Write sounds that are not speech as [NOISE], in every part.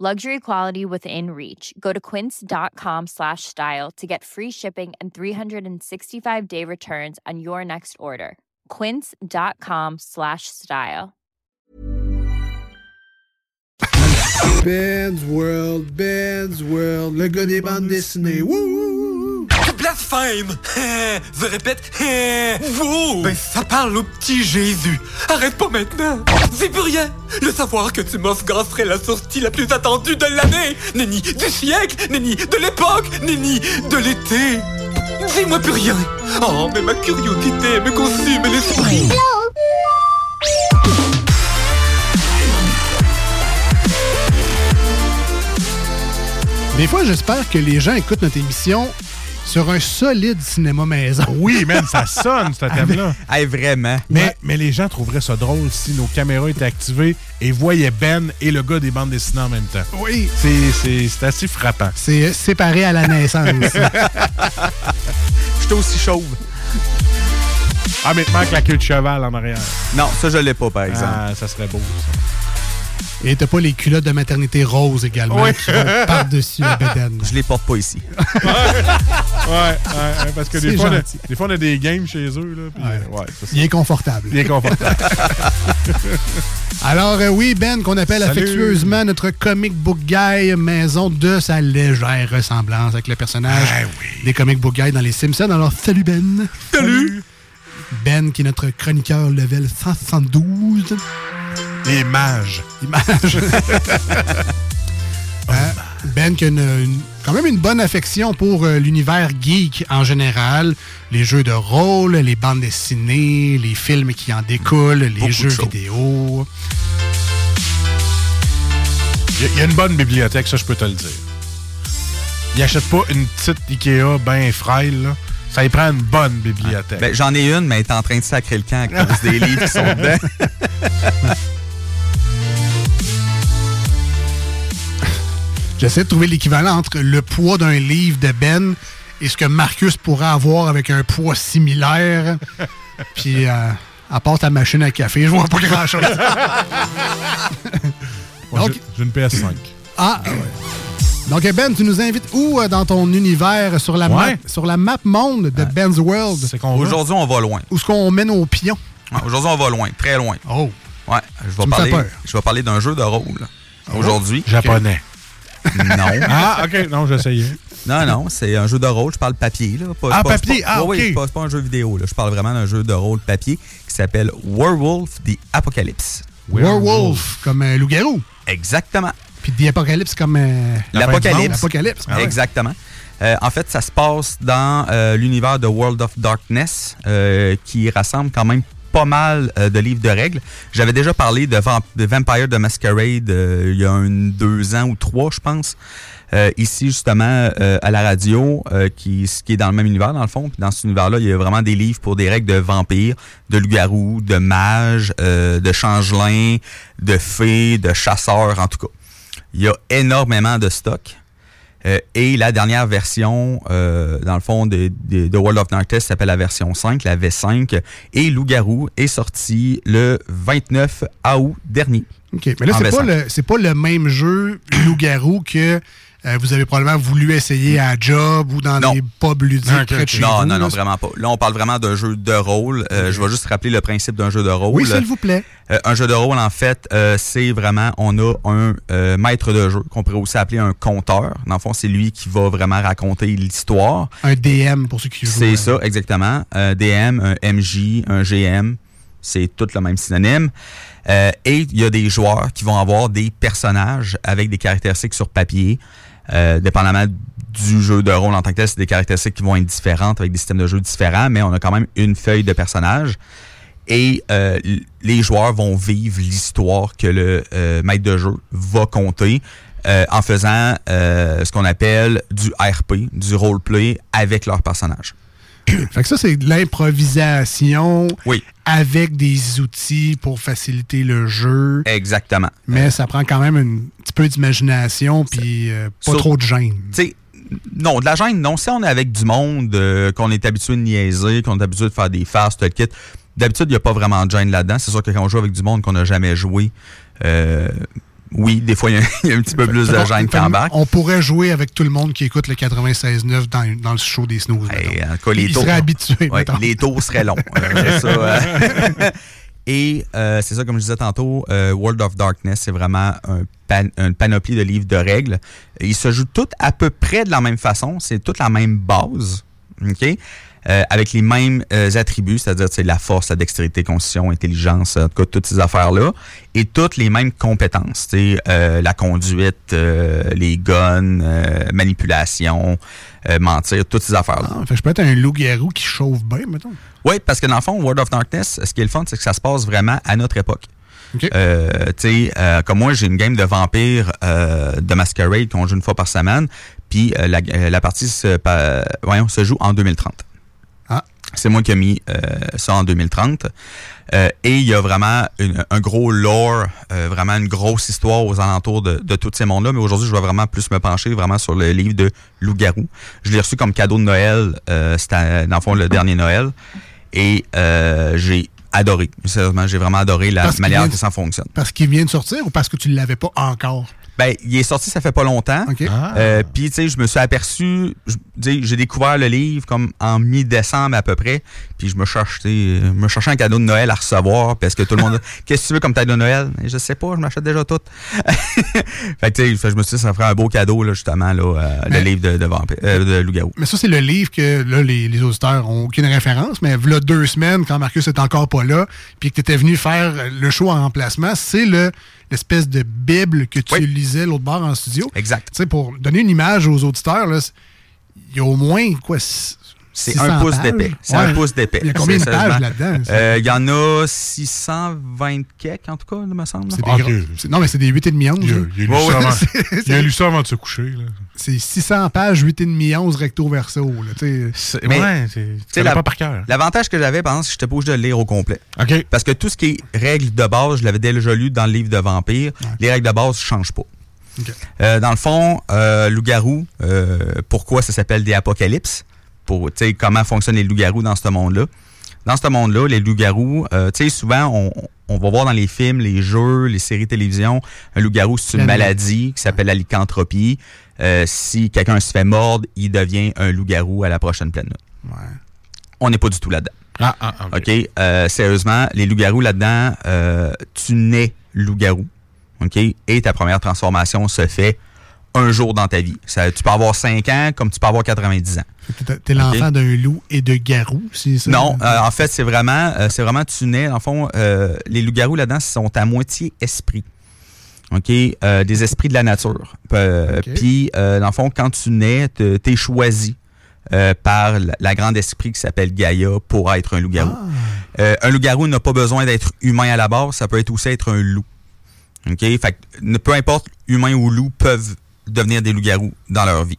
Luxury quality within reach. Go to quince.com slash style to get free shipping and 365 day returns on your next order. Quince.com slash style. Ben's World, Ben's World, le gars des bandes dessinées. Wouh! Blasphème! [LAUGHS] Je répète, [LAUGHS] vous! Ben, ça parle au petit Jésus. Arrête pas maintenant! C'est plus rien! Le savoir que tu m'offres la sortie la plus attendue de l'année! Nenni du siècle! Nenni de l'époque! Nenni de l'été! Dis-moi plus rien! Oh, mais ma curiosité me consume l'esprit! Des fois, j'espère que les gens écoutent notre émission sur un solide cinéma maison. [LAUGHS] Oui, même ça sonne, ce thème-là. Hey, vraiment. Mais, mais les gens trouveraient ça drôle si nos caméras étaient activées et voyaient Ben et le gars des bandes dessinées en même temps. Oui. C'est- C'est c'est assez frappant. C'est séparé à la naissance. [LAUGHS] J'étais aussi chauve. Ah, mais il te manque la queue de cheval en arrière. Non, ça, je l'ai pas, par exemple. Ah, ça serait beau, ça. Et t'as pas les culottes de maternité rose également Oui. qui vont [LAUGHS] par-dessus la bedaine. Je les porte pas ici. Ouais, ouais, ouais, parce que des fois, on a, des fois, on a des games chez eux. Là, puis, ouais, c'est ça. Il est confortable. Il est confortable. [LAUGHS] Alors euh, oui, Ben, qu'on appelle Salut. affectueusement notre comic book guy maison de sa légère ressemblance avec le personnage Ah des comic book guys dans les Simpsons. Alors salut Ben. Salut. Ben qui est notre chroniqueur level 172. Les mages. Image. [LAUGHS] Hein? Ben qui a une- une- quand même une bonne affection pour euh, l'univers geek en général, les jeux de rôle, les bandes dessinées, les films qui en découlent, les Beaucoup jeux vidéo. Il y a- il y, a une bonne bibliothèque, ça, je peux te le dire. Il achète pas une petite Ikea bien frêle, là. Ça y prend une bonne bibliothèque. Ben, j'en ai une, mais elle est en train de sacrer le camp à cause des [LAUGHS] livres qui sont dedans. [LAUGHS] J'essaie de trouver l'équivalent entre le poids d'un livre de Ben et ce que Marcus pourrait avoir avec un poids similaire. [LAUGHS] Puis, euh, à part ta machine à café, je vois pas grand-chose. [LAUGHS] J'ai- une PS5. Ah, ouais. Donc, Ben, tu nous invites où euh, dans ton univers sur la, Ouais. map, sur la map monde de Ben's World? Aujourd'hui, on va loin. Où est-ce qu'on mène nos pions? Ouais, Aujourd'hui, on va loin, très loin. Oh, Ouais, je vais parler. peur. Je vais parler d'un jeu de rôle. Aujourd'hui. Japonais. Non. [LAUGHS] Ah, OK. Non, j'essayais. Non, non, c'est un jeu de rôle. Je parle papier. Là. Pas- Ah, pas- papier, pas- ah, oui, ok. c'est pas, c'est pas un jeu vidéo. Là. Je parle vraiment d'un jeu de rôle papier qui s'appelle Werewolf the Apocalypse. Werewolf, comme euh, loup-garou. Exactement. Puis The Apocalypse comme... euh, L'Apocalypse. L'Apocalypse. Ah ouais. Exactement. Euh, en fait, ça se passe dans euh, l'univers de World of Darkness, euh, qui rassemble quand même pas mal euh, de livres de règles. J'avais déjà parlé de, Vamp- de Vampire the Masquerade euh, il y a un, deux ans ou trois, je pense. Euh, ici, justement, euh, à la radio, qui, qui est dans le même univers, dans le fond. Dans cet univers-là, il y a vraiment des livres pour des règles de vampires, de loups-garous, de mages, de changelins, de fées, de chasseurs, en tout cas. Il y a énormément de stock. Euh, et la dernière version, euh, dans le fond, de, de, de World of Darkness s'appelle la version 5, la V5. Et Loup-Garou est sorti le 29 août dernier. OK. Mais là, c'est pas, le, c'est pas le même jeu loup-garou que euh, vous avez probablement voulu essayer à job ou dans les pubs ludiques non, près de chez non, vous. Non, vraiment pas. Là, on parle vraiment d'un jeu de rôle. Euh, Je vais juste rappeler le principe d'un jeu de rôle. Oui, s'il vous plaît. Euh, un jeu de rôle, en fait, euh, c'est vraiment, on a un euh, maître de jeu, qu'on pourrait aussi appeler un conteur. Dans le fond, c'est lui qui va vraiment raconter l'histoire. Un DM pour ceux qui jouent. C'est euh, ça, exactement. Un DM, un MJ, un GM, c'est tout le même synonyme. Euh, et il y a des joueurs qui vont avoir des personnages avec des caractéristiques sur papier. Euh, dépendamment du jeu de rôle en tant que tel, c'est des caractéristiques qui vont être différentes avec des systèmes de jeu différents, mais on a quand même une feuille de personnages. Et euh, les joueurs vont vivre l'histoire que le euh, maître de jeu va compter euh, en faisant euh, ce qu'on appelle du RP, du roleplay avec leur personnage. [COUGHS] Fait que ça, c'est de l'improvisation Oui. Avec des outils pour faciliter le jeu. Exactement. Mais ça prend quand même un petit peu d'imagination puis euh, pas Sur- trop de gêne. Tu sais, non, de la gêne, non. Si on est avec du monde, euh, qu'on est habitué de niaiser, qu'on est habitué de faire des farces, tout le kit, d'habitude, il n'y a pas vraiment de gêne là-dedans. C'est sûr que quand on joue avec du monde qu'on n'a jamais joué, euh, oui, des fois, il y, a- il y a un petit peu plus de gêne qui fait embarque. On pourrait jouer avec tout le monde qui écoute le 96.9 dans, dans le show des snooze. Mettons. en tout cas, les Ils taux- seraient habitués. Ouais, les taux seraient longs. Euh, ça, euh. [LAUGHS] Et euh, c'est ça, comme je disais tantôt, euh, World of Darkness, c'est vraiment un pan- une panoplie de livres de règles. Ils se jouent tous à peu près de la même façon. C'est toute la même base. OK? Euh, avec les mêmes euh, attributs, c'est-à-dire la force, la dextérité, constitution, intelligence, en tout cas toutes ces affaires-là, et toutes les mêmes compétences, euh, la conduite, euh, les guns, euh, manipulation, euh, mentir, toutes ces affaires-là. Ah, je peux être un loup-garou qui chauffe bien, mettons. Oui, parce que dans le fond, World of Darkness, ce qui est le fun, c'est que ça se passe vraiment à notre époque. OK. Euh, tu sais, euh, comme moi, j'ai une game de vampires euh, de Masquerade qu'on joue une fois par semaine, puis euh, la, euh, la partie se, pa- voyons, se joue en 2030. C'est moi qui ai mis euh, ça en 2030. Euh, et il y a vraiment une- un gros lore, euh, vraiment une grosse histoire aux alentours de, de tous ces mondes-là. Mais aujourd'hui, je vais vraiment plus me pencher vraiment sur le livre de Loup-garou. Je l'ai reçu comme cadeau de Noël, euh, c'était dans le fond le dernier Noël. Et euh, j'ai adoré. Sérieusement, j'ai vraiment adoré la Parce manière vient- que ça fonctionne. Parce qu'il vient de sortir ou parce que tu ne l'avais pas encore? Ben, il est sorti, ça fait pas longtemps. Ah. Euh, Puis, tu sais, je me suis aperçu, j'ai découvert le livre comme en mi-décembre à peu près. Puis, je me cherche, tu sais, me cherchais un cadeau de Noël à recevoir parce que tout le monde, [LAUGHS] qu'est-ce que tu veux comme cadeau de Noël? Mais Je sais pas, je m'achète déjà tout. [LAUGHS] fait que, tu sais, je me suis dit, ça ferait un beau cadeau là, justement là, euh, le livre de, de, vampire- euh, de loup-garou. Mais ça, c'est le livre que là, les, les auditeurs ont aucune référence, mais là, deux semaines, quand Marcus est encore pas là, puis que tu étais venu faire le show en remplacement, c'est le l'espèce de Bible que tu Oui. lisais l'autre bord en studio. Exact. Tu sais, pour donner une image aux auditeurs, il y a au moins, quoi, C'est 600 un pouce d'épais. C'est Ouais. un pouce d'épais. Il y a combien de pages là-dedans? Euh, Il y en a 620 quelques, en tout cas, il me semble. C'est des gros- c'est- Non, mais c'est des 8,5 11. Il il a [LAUGHS] il a lu ça avant de se coucher. C'est 600 pages, 8,5 11 recto verso. Là, tu sais. C'est- Mais, ouais, la- pas par cœur. L'avantage que j'avais, c'est que j'étais pas obligé de le lire au complet. OK. Parce que tout ce qui est règles de base, je l'avais déjà lu dans le livre de Vampire. Les règles de base ne changent pas. Euh, dans le fond, euh, loup-garou, euh, pourquoi ça s'appelle des apocalypses? Pour, comment fonctionnent les loups-garous dans ce monde-là. Dans ce monde-là, les loups-garous, euh, tu sais, souvent, on, on va voir dans les films, les jeux, les séries télévision, un loup-garou, c'est une La- maladie qui s'appelle la lycanthropie. Euh, si quelqu'un se fait mordre, il devient un loup-garou à la prochaine pleine lune. Ouais. On n'est pas du tout là-dedans. Ah, ah, OK. OK? Euh, sérieusement, les loups-garous là-dedans, tu nais loup-garou. OK? Et ta première transformation se fait un jour dans ta vie. Ça, tu peux avoir 5 ans comme tu peux avoir 90 ans. T'es- T'es l'enfant d'un loup et de garou, c'est ça? Non, euh, en fait, c'est vraiment, euh, c'est vraiment tu nais. En fond, euh, les loups-garous là-dedans sont à moitié esprits. OK? Euh, des esprits de la nature. Euh. Puis, euh, dans le fond, quand tu nais, te- t'es choisi euh, par la, la grande esprit qui s'appelle Gaïa pour être un loup-garou. Ah. Euh, un loup-garou n'a pas besoin d'être humain à la base, ça peut être aussi être un loup. OK? Fait que, peu importe, humain ou loup peuvent devenir des loups-garous dans leur vie.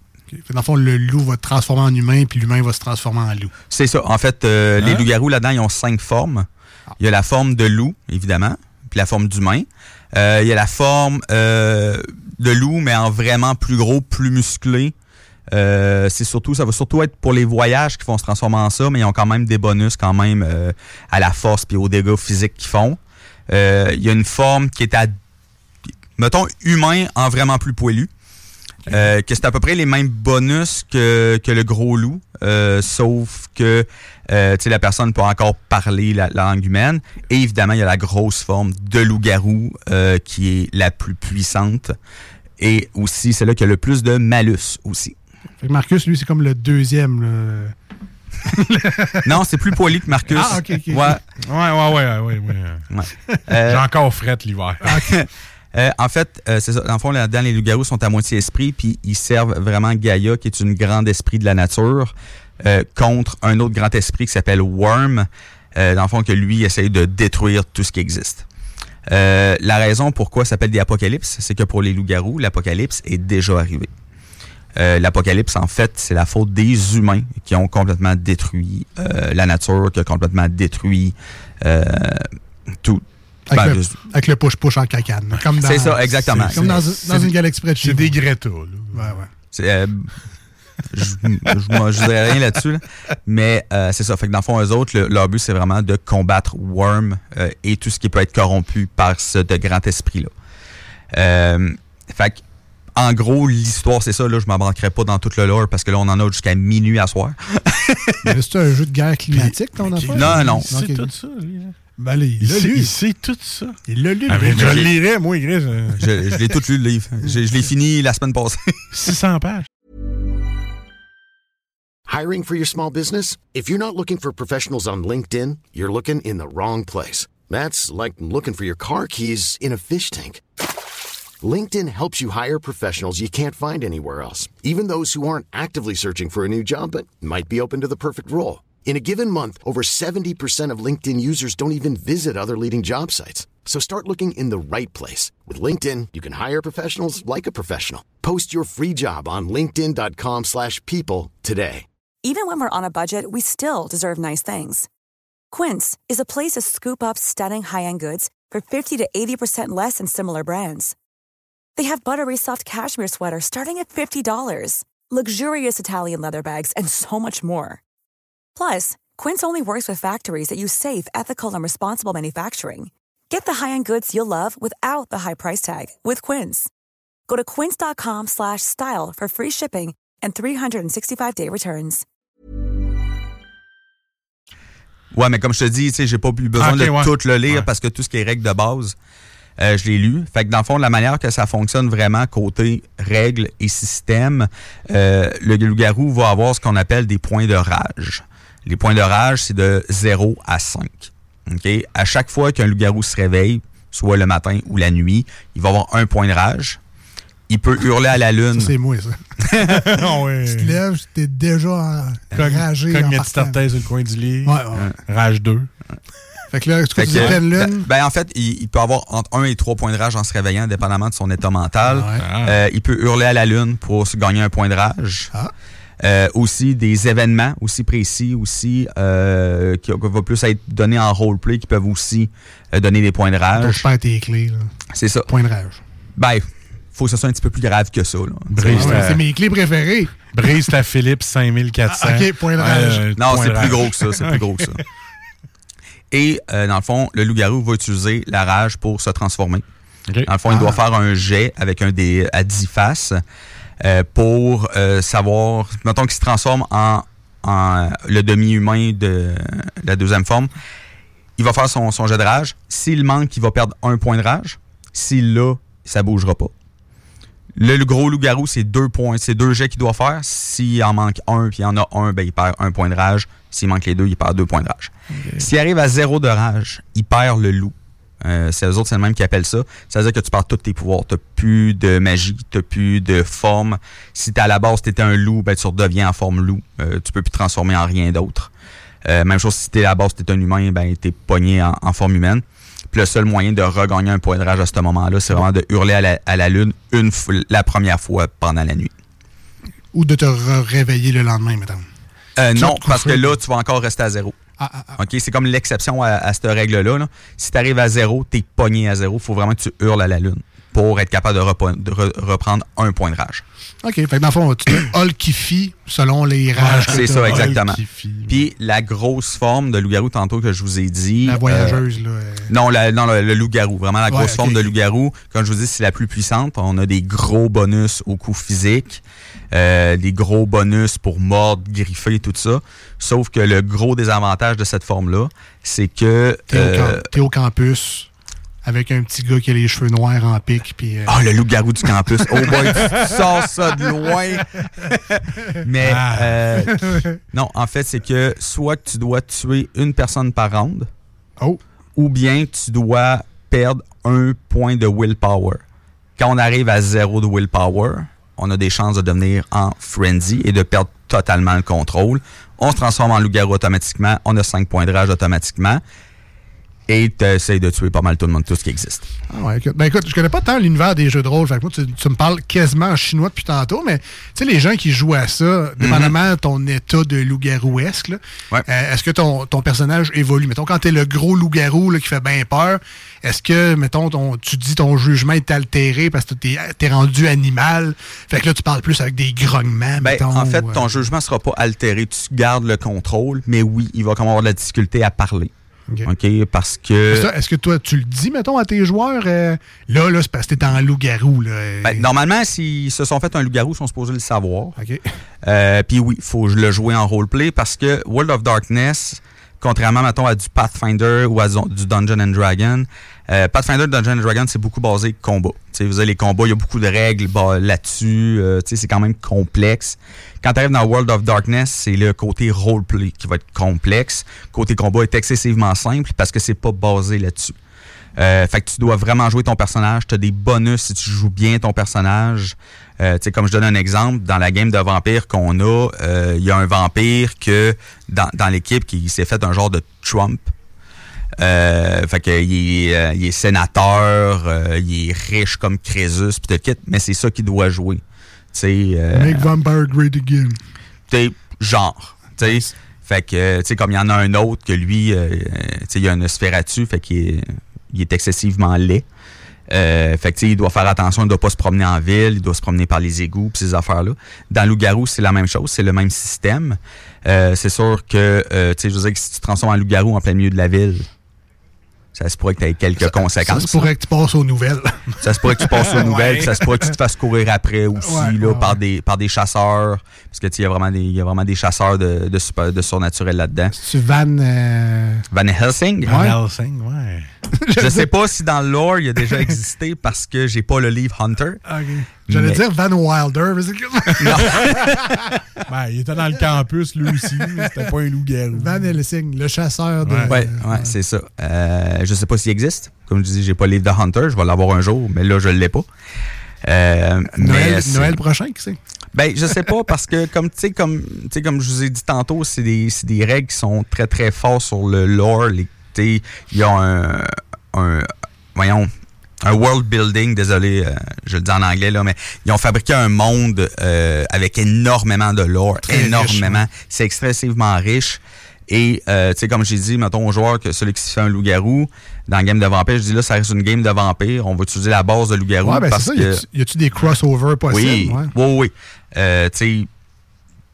Dans le fond, le loup va te transformer en humain, puis l'humain va se transformer en loup. C'est ça. En fait, euh, les Hein? loups-garous là-dedans, ils ont cinq formes. Il y a la forme de loup, évidemment, puis la forme d'humain. Euh, il y a la forme euh, de loup, mais en vraiment plus gros, plus musclé. Euh, c'est surtout, ça va surtout être pour les voyages qui vont se transformer en ça, mais ils ont quand même des bonus quand même euh, à la force puis aux dégâts physiques qu'ils font. Euh, il y a une forme qui est à, mettons, humain en vraiment plus poilu. Euh, que c'est à peu près les mêmes bonus que, que le gros loup, euh, sauf que euh, tu sais, la personne peut encore parler la, la langue humaine. Et évidemment, il y a la grosse forme de loup-garou euh, qui est la plus puissante. Et aussi, c'est là qu'il y a le plus de malus aussi. Fait que Marcus, lui, c'est comme le deuxième. là. [LAUGHS] Non, c'est plus poilu que Marcus. Ah, ok, ok. Ouais. Ouais, ouais, ouais, ouais. ouais. ouais. J'ai encore frette l'hiver. [LAUGHS] Euh, en fait, euh, c'est ça. Dans le fond, là-dedans, les loups-garous sont à moitié esprit, puis ils servent vraiment Gaïa, qui est une grande esprit de la nature, euh, contre un autre grand esprit qui s'appelle Worm. Euh, dans le fond, que lui essaye de détruire tout ce qui existe. La raison pourquoi ça s'appelle des apocalypses, c'est que pour les loups-garous, l'apocalypse est déjà arrivé. L'apocalypse, en fait, c'est la faute des humains qui ont complètement détruit la nature, qui ont complètement détruit tout. Avec, Ben, le, avec le push-push en cacane. Comme dans- C'est ça, exactement. Comme dans, C'est- dans c'est- une galaxie près de chez C'est des. Greta, là. Ouais, ouais. C'est, euh, je je dirais rien là-dessus, là. mais euh, c'est ça. Fait que dans le fond, eux autres, le- leur but, c'est vraiment de combattre Worm euh, et tout ce qui peut être corrompu par ce de grand esprit-là. Euh, fait que, en gros, l'histoire, c'est ça. Là, je m'embarquerai pas dans tout le lore parce que là, on en a jusqu'à minuit à soir. [LAUGHS] Mais c'est un jeu de guerre climatique, ton affaire? Non, non. C'est tout ça, lui. hein. Ben, là, il Il sait, lu. il sait tout ça. Il l'a lu. Ah, mais je le j'ai- moi, Gris. Je, je l'ai tout lu, le livre. [LAUGHS] Je, je l'ai fini la semaine passée. [LAUGHS] 600 pages. Hiring for your small business? If you're not looking for professionals on LinkedIn, you're looking in the wrong place. That's like looking for your car keys in a fish tank. LinkedIn helps you hire professionals you can't find anywhere else, even those who aren't actively searching for a new job but might be open to the perfect role. In a given month, over 70% of LinkedIn users don't even visit other leading job sites. So start looking in the right place. With LinkedIn, you can hire professionals like a professional. Post your free job on linkedin.com/people slash people today. Even when we're on a budget, we still deserve nice things. Quince is a place to scoop up stunning high-end goods for 50 to 80% less than similar brands. They have buttery soft cashmere sweaters starting at $50, luxurious Italian leather bags, and so much more. Plus, Quince only works with factories that use safe, ethical, and responsible manufacturing. Get the high-end goods you'll love without the high price tag with Quince. Go to quince.com slash style for free shipping and 365-day returns. Ouais, mais comme je te dis, tu sais, j'ai pas eu besoin Ah, ok, de ouais. tout le lire Ouais. parce que tout ce qui est règles de base, euh, je l'ai lu. Fait que dans le fond, la manière que ça fonctionne vraiment côté règles et système, euh, le loup-garou va avoir ce qu'on appelle des points de rage. Les points de rage, c'est de 0 à 5. OK? À chaque fois qu'un loup-garou se réveille, soit le matin ou la nuit, il va avoir un point de rage. Il peut hurler à la lune. C'est moi, ça. [LAUGHS] Ah ouais. Tu te lèves, t'es déjà enragé. la petite partant. orteil sur le coin du lit. Ouais, ouais. Rage 2. Fait que là, est-ce que Fait tu que, ben, lune? ben, en fait, il, il peut avoir entre 1 et 3 points de rage en se réveillant, dépendamment de son état mental. Ouais. Ah. Euh, il peut hurler à la lune pour se gagner un point de rage. Ah. Euh, aussi des événements aussi précis aussi euh, qui, qui va plus être donnés en roleplay qui peuvent aussi euh, donner des points de Donc, je rage. perds tes clés. C'est ça. Point de rage. Ben, faut que ce soit un petit peu plus grave que ça. C'est mes clés préférées. brise ta Philips 5400. Ah, ok, point de rage. Euh, Non, c'est plus rage. gros que ça. C'est plus gros que ça. [LAUGHS] Et euh, dans le fond, le loup-garou va utiliser la rage pour se transformer. Ok. Dans le fond, il doit Ah. faire un jet avec un dé à 10 faces euh, pour euh, savoir, mettons qu'il se transforme en, en le demi-humain de la deuxième forme. Il va faire son, son jet de rage. S'il manque, il va perdre un point de rage. S'il l'a, ça bougera pas. Le, le gros loup-garou, c'est deux points, c'est deux jets qu'il doit faire. S'il en manque un, puis il en a un, ben, il perd un point de rage. S'il manque les deux, il perd deux points de rage. S'il arrive à zéro de rage, il perd le loup. Euh, c'est eux autres, c'est le même qui appellent ça. Ça veut dire que tu perds tous tes pouvoirs. T'as plus de magie, t'as plus de forme. Si t'es à la base, t'étais un loup, ben tu redeviens en forme loup. Euh, tu peux plus te transformer en rien d'autre. Euh, même chose si t'es à la base, t'es un humain, ben t'es pogné en, en forme humaine. Puis le seul moyen de regagner un point de rage à ce moment-là, c'est vraiment de hurler à la, à la lune une la première fois pendant la nuit. Ou de te réveiller le lendemain, Tu non, parce que là, tu vas encore rester à zéro. Ah, ah, ah. OK, c'est comme l'exception à, à cette règle-là. là. Si tu arrives à zéro, t'es pogné à zéro. faut vraiment que tu hurles à la lune pour être capable de, repo- de re- reprendre un point de rage. OK. Fait que dans le fond, tu te hulkifies selon les rages. c'est ça, exactement. Puis la grosse forme de loup-garou, tantôt que je vous ai dit. La voyageuse, là. euh, Non, la- non, le, le loup-garou. Vraiment, la Ouais, grosse forme de loup-garou. Comme je vous dis, c'est la plus puissante. On a des gros bonus au coup physique, euh, des gros bonus pour mordre, griffer, tout ça. Sauf que le gros désavantage de cette forme-là, c'est que... T'es au, euh, camp- t'es au campus avec un petit gars qui a les cheveux noirs en pique. Puis, euh, Ah, le loup-garou du campus. Oh boy, tu, sors ça de loin. [LAUGHS] Mais Ah. euh, non, en fait, c'est que soit tu dois tuer une personne par round, oh, ou bien tu dois perdre un point de willpower. Quand on arrive à zéro de willpower, on a des chances de devenir en frenzy et de perdre totalement le contrôle. On se transforme en loup-garou automatiquement, on a 5 points de rage automatiquement. Et tu essaies de tuer pas mal tout le monde, tout ce qui existe. Ah ouais, écoute, ben écoute, je connais pas tant l'univers des jeux de rôle. Fait que moi, tu, tu me parles quasiment en chinois depuis tantôt, mais tu sais, les gens qui jouent à ça, dépendamment de ton état de loup-garouesque, Ouais. euh, est-ce que ton, ton personnage évolue? Mettons, quand t'es le gros loup-garou qui fait bien peur, est-ce que, mettons, ton, tu dis ton jugement est altéré parce que t'es es rendu animal? Fait que là, tu parles plus avec des grognements, Ben, mettons. en fait, euh, ton jugement sera pas altéré. Tu gardes le contrôle, mais oui, il va comme avoir de la difficulté à parler. Ok. Parce que. Est-ce que toi, tu le dis, mettons, à tes joueurs? euh, là, là, c'est parce que t'es en loup-garou. Là, Ben, normalement, s'ils se sont fait un loup-garou, ils sont supposés le savoir. OK. Euh, Puis oui, il faut le jouer en roleplay parce que World of Darkness, contrairement, mettons, à du Pathfinder ou à du du Dungeon and Dragon, euh, Pathfinder, Dungeon Dragon, c'est beaucoup basé combat. Tu sais, vous avez les combats, il y a beaucoup de règles bah, là-dessus. euh, c'est quand même complexe. Quand tu arrives dans World of Darkness, c'est le côté roleplay qui va être complexe. Côté combat est excessivement simple parce que c'est pas basé là-dessus. Euh, fait que tu dois vraiment jouer ton personnage. Tu as des bonus si tu joues bien ton personnage. Euh, comme je donne un exemple, dans la game de vampire qu'on a, euh, il y a un vampire que dans l'équipe qui s'est fait un genre de Trump. Euh, fait que il est, euh, il est sénateur, euh, il est riche comme Crésus, kit, mais c'est ça qu'il doit jouer. Tu sais, euh, Make Vampire Great Again. t'sais, genre. t'sais. Fait que, tu sais, comme il y en a un autre que lui, euh, t'sais, il y a un Nosferatu, fait qu'il est, il est excessivement laid. Euh, fait que, tu sais, il doit faire attention, il doit pas se promener en ville, il doit se promener par les égouts, pis ces affaires-là. Dans Loup-Garou, c'est la même chose, c'est le même système. Euh, c'est sûr que, euh, tu sais, je veux dire que si tu te transformes en loup-garou en plein milieu de la ville, ça se pourrait que tu aies quelques conséquences. [LAUGHS] Ça se pourrait que tu passes aux nouvelles. Ça se pourrait que tu passes aux nouvelles, Ouais. ça se pourrait que tu te fasses courir après aussi Ouais, là, ouais, par, des, par des chasseurs. Parce que tu sais, il y a vraiment des, y a vraiment des chasseurs de, de, super- de surnaturel là-dedans. tu vannes. euh, Van Helsing? Ouais. Helsing, ouais. Je [LAUGHS] sais pas si dans le lore il a déjà [LAUGHS] existé parce que j'ai pas le livre Hunter. ok. J'allais Mais- dire Van Wilder, mais c'est que- [LAUGHS] [LAUGHS] Ben, il était dans le campus, lui aussi. mais C'était pas un loup-garou. Van Helsing, le chasseur de. Ouais. Ouais, ouais, c'est ça. Euh, je sais pas s'il existe. Comme je dis, j'ai pas le livre de Hunter. Je vais l'avoir un jour, mais là, je l'ai pas. Euh, mais Noël, c'est- Noël prochain, qui c'est? Ben, je sais pas, parce que comme tu sais, comme, tu sais, comme je vous ai dit tantôt, c'est des, c'est des règles qui sont très très fortes sur le lore. les- tu sais, Il y a un, un. Voyons. Un world building, désolé, euh, je le dis en anglais, là, mais ils ont fabriqué un monde euh, avec énormément de lore, Très riche, énormément. ouais. C'est excessivement riche. Et, euh, tu sais, comme j'ai dit, mettons aux joueurs que celui qui se fait un loup-garou, dans le game de vampire, je dis là, ça reste une game de vampire. On va utiliser la base de loup-garou. Ouais, ben c'est parce ça. que... Y a-tu- des crossovers possibles? Oui, Ouais. oui, oui. Euh, tu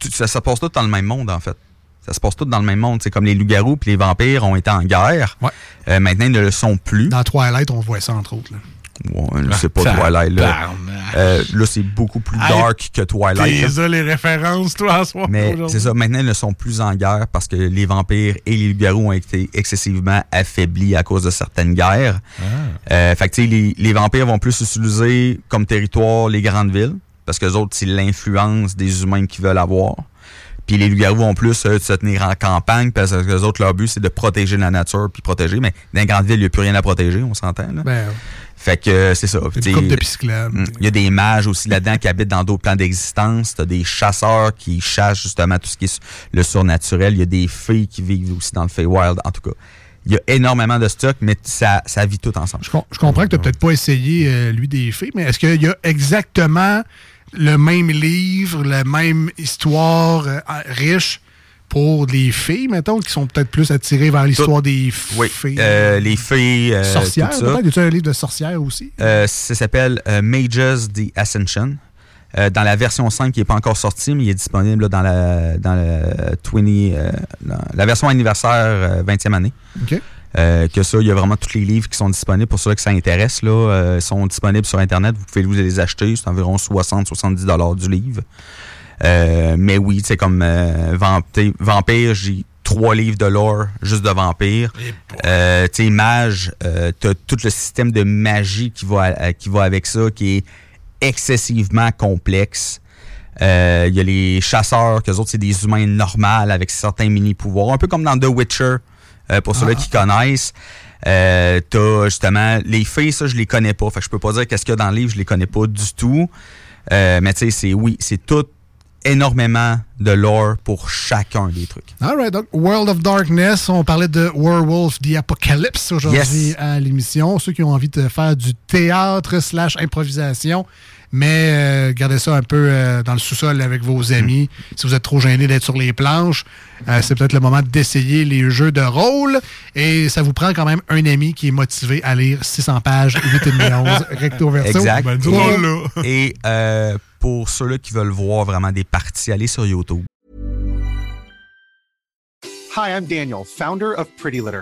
sais, ça se passe tout dans le même monde, en fait. Ça se passe tout dans le même monde. C'est comme les loups-garous puis les vampires ont été en guerre. Ouais. Euh, maintenant, ils ne le sont plus. Dans Twilight, on voit ça, entre autres. là. Ouais, c'est pas Ça Twilight, là. Euh, là, c'est beaucoup plus dark que Twilight. T'es ça, les références, toi, en soir. Mais c'est ça, maintenant, ils ne sont plus en guerre parce que les vampires et les loups-garous ont été excessivement affaiblis à cause de certaines guerres. Ah. Euh, fait que, tu sais, les, les vampires vont plus utiliser comme territoire les grandes villes, parce que les autres, c'est l'influence des humains qu'ils veulent avoir. Puis les loups-garous vont plus euh, se tenir en campagne, parce que les autres, leur but, c'est de protéger la nature, puis protéger. Mais dans les grandes villes, il n'y a plus rien à protéger, on s'entend. là. Ben, Fait que euh, c'est ça. une de. Mm. Il y a des mages aussi là-dedans qui habitent dans d'autres plans d'existence. T'as des chasseurs qui chassent justement tout ce qui est le surnaturel. Il y a des fées qui vivent aussi dans le Feywild. En tout cas, il y a énormément de stock, mais ça, ça vit tout ensemble. Je, com- je comprends que tu n'as peut-être pas essayé, euh, lui, des fées, mais est-ce qu'il y a exactement le même livre, la même histoire euh, riche pour les filles, mettons, qui sont peut-être plus attirées vers l'histoire des Oui, filles? euh, les fées, euh, sorcières, peut-être? Y a un livre de sorcières aussi? Ça s'appelle Mages the Ascension. Dans la version 5 qui n'est pas encore sortie, mais il est disponible là, dans la dans 20, euh, la, la version anniversaire euh, 20e année. OK. Euh, que ça, il y a vraiment tous les livres qui sont disponibles pour ceux que ça intéresse. Là, euh, ils sont disponibles sur Internet. Vous pouvez vous les acheter. C'est environ 60-70 dollars du livre. Euh, mais oui, c'est comme euh, Vampire, j'ai trois livres de lore juste de Vampire. Euh, tu sais, Mage, euh, t'as tout le système de magie qui va, à- qui va avec ça, qui est excessivement complexe. Euh, Il y a les chasseurs, que autres, c'est des humains normaux avec certains mini-pouvoirs, un peu comme dans The Witcher, euh, pour ceux-là qui connaissent. Euh, t'as justement les fées, ça je les connais pas. Fait que je peux pas dire qu'est-ce qu'il y a dans le livre, je les connais pas du tout. Euh, mais tu sais, c'est oui, c'est tout énormément de lore pour chacun des trucs. All right, donc World of Darkness, on parlait de Werewolf the Apocalypse aujourd'hui Yes. à l'émission. Ceux qui ont envie de faire du théâtre slash improvisation, mais euh, gardez ça un peu euh, dans le sous-sol avec vos amis. Si vous êtes trop gêné d'être sur les planches, euh, c'est peut-être le moment d'essayer les jeux de rôle. Et ça vous prend quand même un ami qui est motivé à lire 600 pages, 8 et demi [LAUGHS] 11, recto verso. Exact. Ben, Et-. Et euh, pour ceux-là qui veulent voir vraiment des parties, allez sur YouTube. Hi, I'm Daniel, founder of Pretty Litter.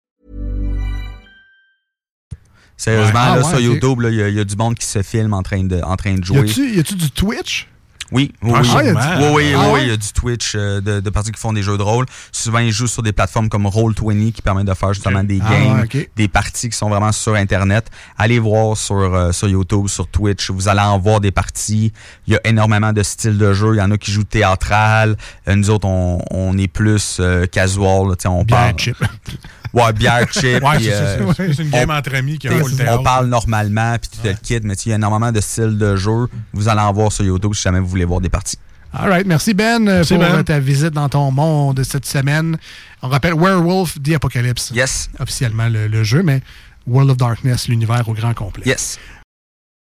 Sérieusement, Ouais. Ah, là, ouais, sur. YouTube, il y, a- il y a du monde qui se filme en train de, en train de jouer. y a-tu du Twitch? Oui, oui, Ah, oui. oui, oui, Ah oui, il y a du Twitch euh, de, de parties qui font des jeux de rôle. Souvent, ils jouent sur des plateformes comme Roll20 qui permettent de faire justement des Ah, games, des parties qui sont vraiment sur Internet. Allez voir sur, euh, sur YouTube, sur Twitch. Vous allez en voir des parties. Il y a énormément de styles de jeu. Il y en a qui jouent théâtral. Euh, nous autres, on, on est plus casual. là, on Bien parle. chip. [LAUGHS] Ouais, bière [LAUGHS] chip. Ouais, c'est euh, c'est- une game on- entre amis qui a le on parle normalement, puis tout le kit, mais tu sais, il y a énormément de styles de jeu. Vous allez en voir sur YouTube si jamais vous voulez voir des parties. All right. Merci, Ben, euh, Merci, pour Ben. euh, ta visite dans ton monde cette semaine. On rappelle Werewolf the Apocalypse. Yes. Officiellement le, le jeu, mais World of Darkness, l'univers au grand complet. Yes.